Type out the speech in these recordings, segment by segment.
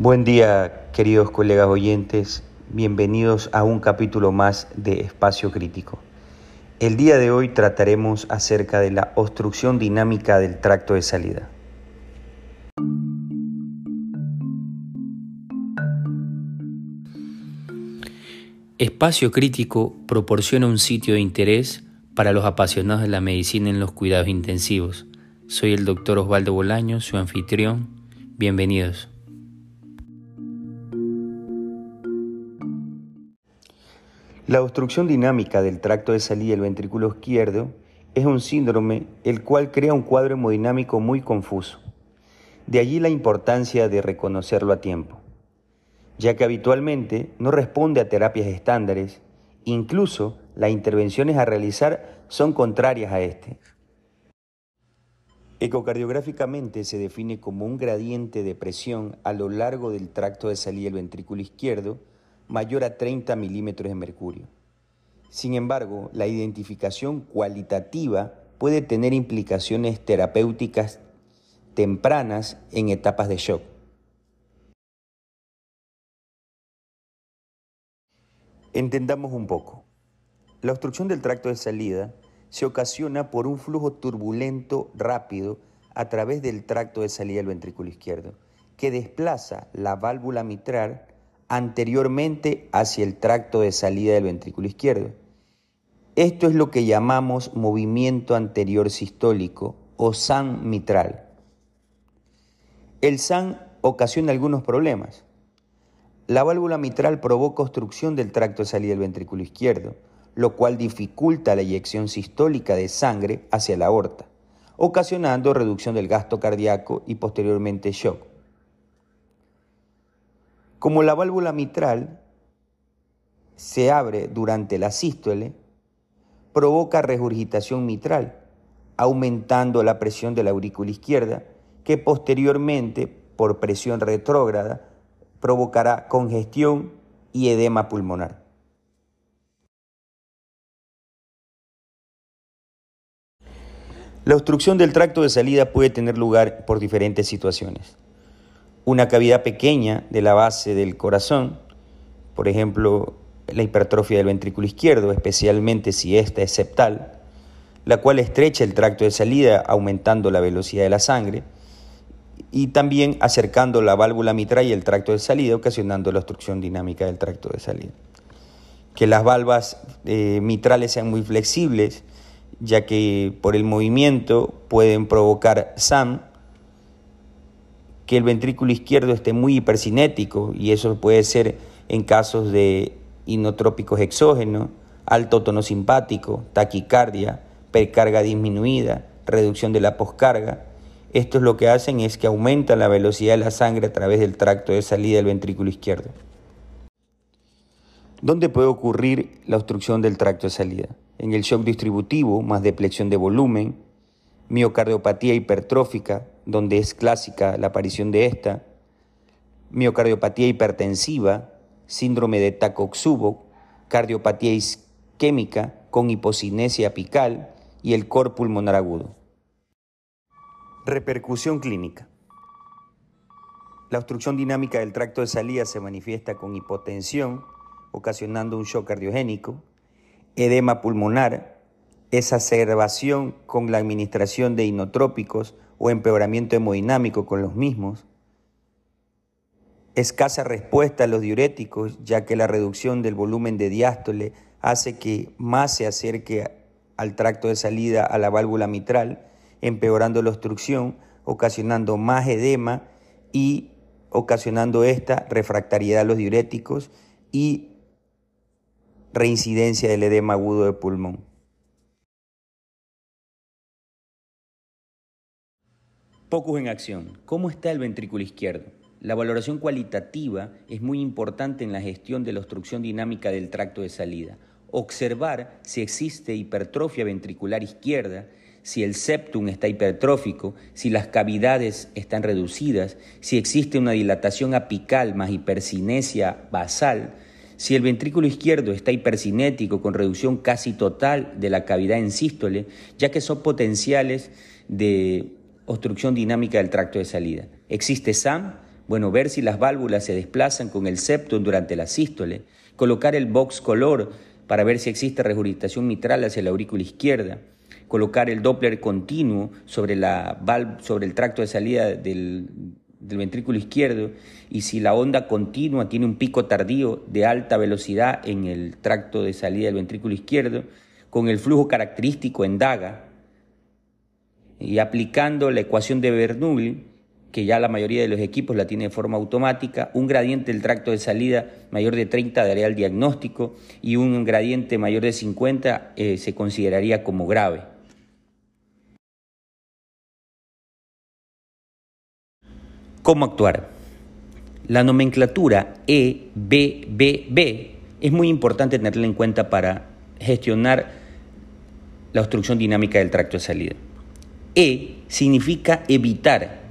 Buen día, queridos colegas oyentes. Bienvenidos a un capítulo más de Espacio Crítico. El día de hoy trataremos acerca de la obstrucción dinámica del tracto de salida. Espacio Crítico proporciona un sitio de interés para los apasionados de la medicina en los cuidados intensivos. Soy el doctor Osvaldo Bolaño, su anfitrión. Bienvenidos. La obstrucción dinámica del tracto de salida del ventrículo izquierdo es un síndrome el cual crea un cuadro hemodinámico muy confuso. De allí la importancia de reconocerlo a tiempo, ya que habitualmente no responde a terapias estándares, incluso las intervenciones a realizar son contrarias a este. Ecocardiográficamente se define como un gradiente de presión a lo largo del tracto de salida del ventrículo izquierdo mayor a 30 milímetros de mercurio. Sin embargo, la identificación cualitativa puede tener implicaciones terapéuticas tempranas en etapas de shock. Entendamos un poco. La obstrucción del tracto de salida se ocasiona por un flujo turbulento rápido a través del tracto de salida del ventrículo izquierdo, que desplaza la válvula mitral anteriormente hacia el tracto de salida del ventrículo izquierdo. Esto es lo que llamamos movimiento anterior sistólico o SAN mitral. El SAN ocasiona algunos problemas. La válvula mitral provoca obstrucción del tracto de salida del ventrículo izquierdo, lo cual dificulta la eyección sistólica de sangre hacia la aorta, ocasionando reducción del gasto cardíaco y posteriormente shock. Como la válvula mitral se abre durante la sístole, provoca regurgitación mitral, aumentando la presión de la aurícula izquierda, que posteriormente, por presión retrógrada, provocará congestión y edema pulmonar. La obstrucción del tracto de salida puede tener lugar por diferentes situaciones una cavidad pequeña de la base del corazón, por ejemplo, la hipertrofia del ventrículo izquierdo, especialmente si ésta es septal, la cual estrecha el tracto de salida aumentando la velocidad de la sangre y también acercando la válvula mitral y el tracto de salida, ocasionando la obstrucción dinámica del tracto de salida. Que las valvas eh, mitrales sean muy flexibles, ya que por el movimiento pueden provocar SAM, que el ventrículo izquierdo esté muy hipercinético y eso puede ser en casos de inotrópicos exógenos, alto tono simpático, taquicardia, percarga disminuida, reducción de la poscarga. Esto es lo que hacen es que aumentan la velocidad de la sangre a través del tracto de salida del ventrículo izquierdo. ¿Dónde puede ocurrir la obstrucción del tracto de salida? En el shock distributivo, más depleción de volumen, miocardiopatía hipertrófica, donde es clásica la aparición de esta, miocardiopatía hipertensiva, síndrome de Takotsubo, cardiopatía isquémica con hipocinesia apical y el cor pulmonar agudo. Repercusión clínica. La obstrucción dinámica del tracto de salida se manifiesta con hipotensión, ocasionando un shock cardiogénico, edema pulmonar, exacerbación con la administración de inotrópicos o empeoramiento hemodinámico con los mismos, escasa respuesta a los diuréticos, ya que la reducción del volumen de diástole hace que más se acerque al tracto de salida a la válvula mitral, empeorando la obstrucción, ocasionando más edema y ocasionando esta refractariedad a los diuréticos y reincidencia del edema agudo de pulmón. Pocos en acción. ¿Cómo está el ventrículo izquierdo? La valoración cualitativa es muy importante en la gestión de la obstrucción dinámica del tracto de salida. Observar si existe hipertrofia ventricular izquierda, si el septum está hipertrófico, si las cavidades están reducidas, si existe una dilatación apical más hipercinesia basal, si el ventrículo izquierdo está hipercinético con reducción casi total de la cavidad en sístole, ya que son potenciales de obstrucción dinámica del tracto de salida. Existe SAM, Bueno, ver si las válvulas se desplazan con el septum durante la sístole, colocar el box color para ver si existe regurgitación mitral hacia la aurícula izquierda, colocar el Doppler continuo sobre, la sobre el tracto de salida del, del ventrículo izquierdo y si la onda continua tiene un pico tardío de alta velocidad en el tracto de salida del ventrículo izquierdo, con el flujo característico en DAGA y aplicando la ecuación de Bernoulli, que ya la mayoría de los equipos la tiene de forma automática, un gradiente del tracto de salida mayor de 30 daría el diagnóstico y un gradiente mayor de 50 eh, se consideraría como grave. ¿Cómo actuar? La nomenclatura EBBB es muy importante tenerla en cuenta para gestionar la obstrucción dinámica del tracto de salida. E significa evitar.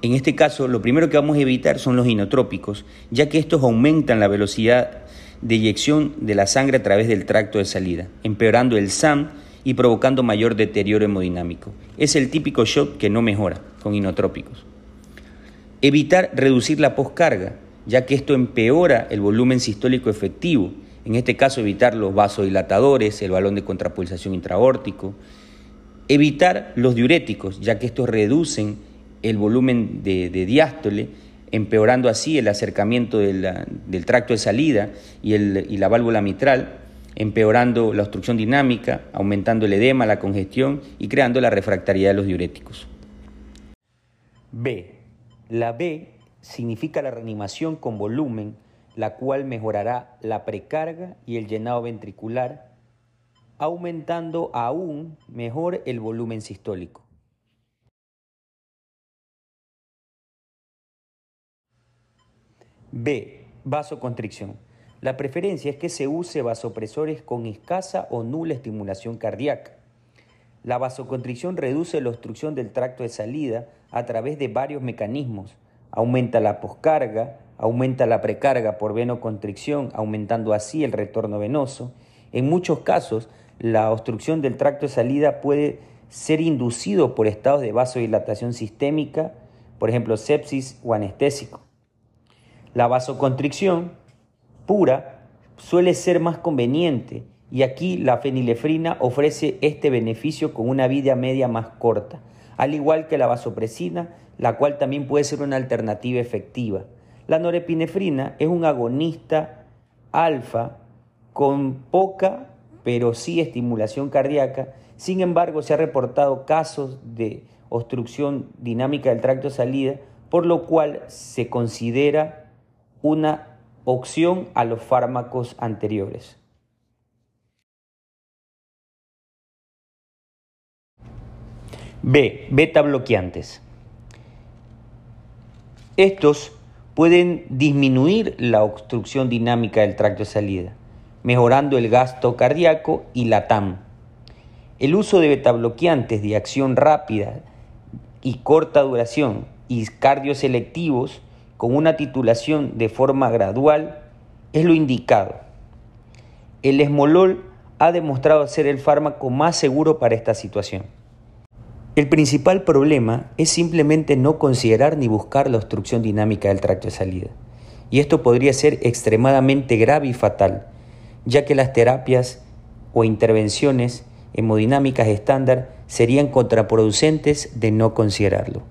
En este caso, lo primero que vamos a evitar son los inotrópicos, ya que estos aumentan la velocidad de eyección de la sangre a través del tracto de salida, empeorando el SAM y provocando mayor deterioro hemodinámico. Es el típico shock que no mejora con inotrópicos. Evitar reducir la poscarga, ya que esto empeora el volumen sistólico efectivo. En este caso, evitar los vasodilatadores, el balón de contrapulsación intraórtico. Evitar los diuréticos, ya que estos reducen el volumen de, diástole, empeorando así el acercamiento del tracto de salida y, y la válvula mitral, empeorando la obstrucción dinámica, aumentando el edema, la congestión y creando la refractariedad de los diuréticos. B. La B significa la reanimación con volumen, la cual mejorará la precarga y el llenado ventricular, aumentando aún mejor el volumen sistólico. B. Vasoconstricción. La preferencia es que se use vasopresores con escasa o nula estimulación cardíaca. La vasoconstricción reduce la obstrucción del tracto de salida a través de varios mecanismos. Aumenta la poscarga, aumenta la precarga por venoconstricción, aumentando así el retorno venoso. En muchos casos, la obstrucción del tracto de salida puede ser inducido por estados de vasodilatación sistémica, por ejemplo, sepsis o anestésico. La vasoconstricción pura suele ser más conveniente y aquí la fenilefrina ofrece este beneficio con una vida media más corta, al igual que la vasopresina, la cual también puede ser una alternativa efectiva. La norepinefrina es un agonista alfa con poca pero sí estimulación cardíaca. Sin embargo, se ha reportado casos de obstrucción dinámica del tracto de salida, por lo cual se considera una opción a los fármacos anteriores. B. Beta bloqueantes. Estos pueden disminuir la obstrucción dinámica del tracto de salida, mejorando el gasto cardíaco y la TAM. El uso de beta bloqueantes de acción rápida y corta duración y cardioselectivos con una titulación de forma gradual es lo indicado. El esmolol ha demostrado ser el fármaco más seguro para esta situación. El principal problema es simplemente no considerar ni buscar la obstrucción dinámica del tracto de salida. Y esto podría ser extremadamente grave y fatal, ya que las terapias o intervenciones hemodinámicas estándar serían contraproducentes de no considerarlo.